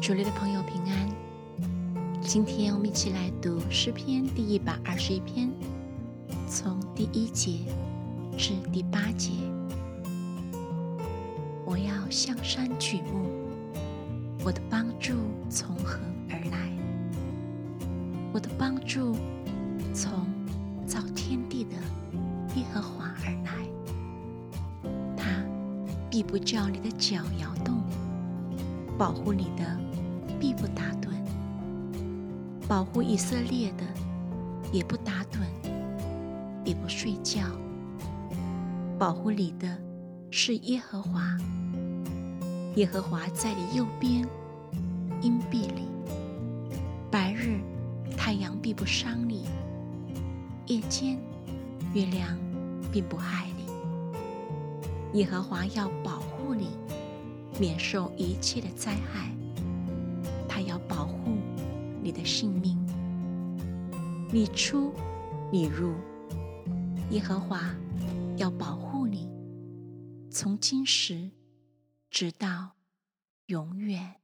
主内的朋友平安。今天我们一起来读诗篇第一百二十一篇，从第一节至第八节。我要向山举目，我的帮助从何而来？我的帮助从造天地的耶和华而来。他必不叫你的脚摇动，保护你的。必不打盹，保护以色列的也不打盹，也不睡觉。保护你的是耶和华，耶和华在你右边，阴蔽你。白日太阳必不伤你，夜间月亮并不害你。耶和华要保护你，免受一切的灾害。你的性命，你出你入，耶和华要保护你，从今时直到永远。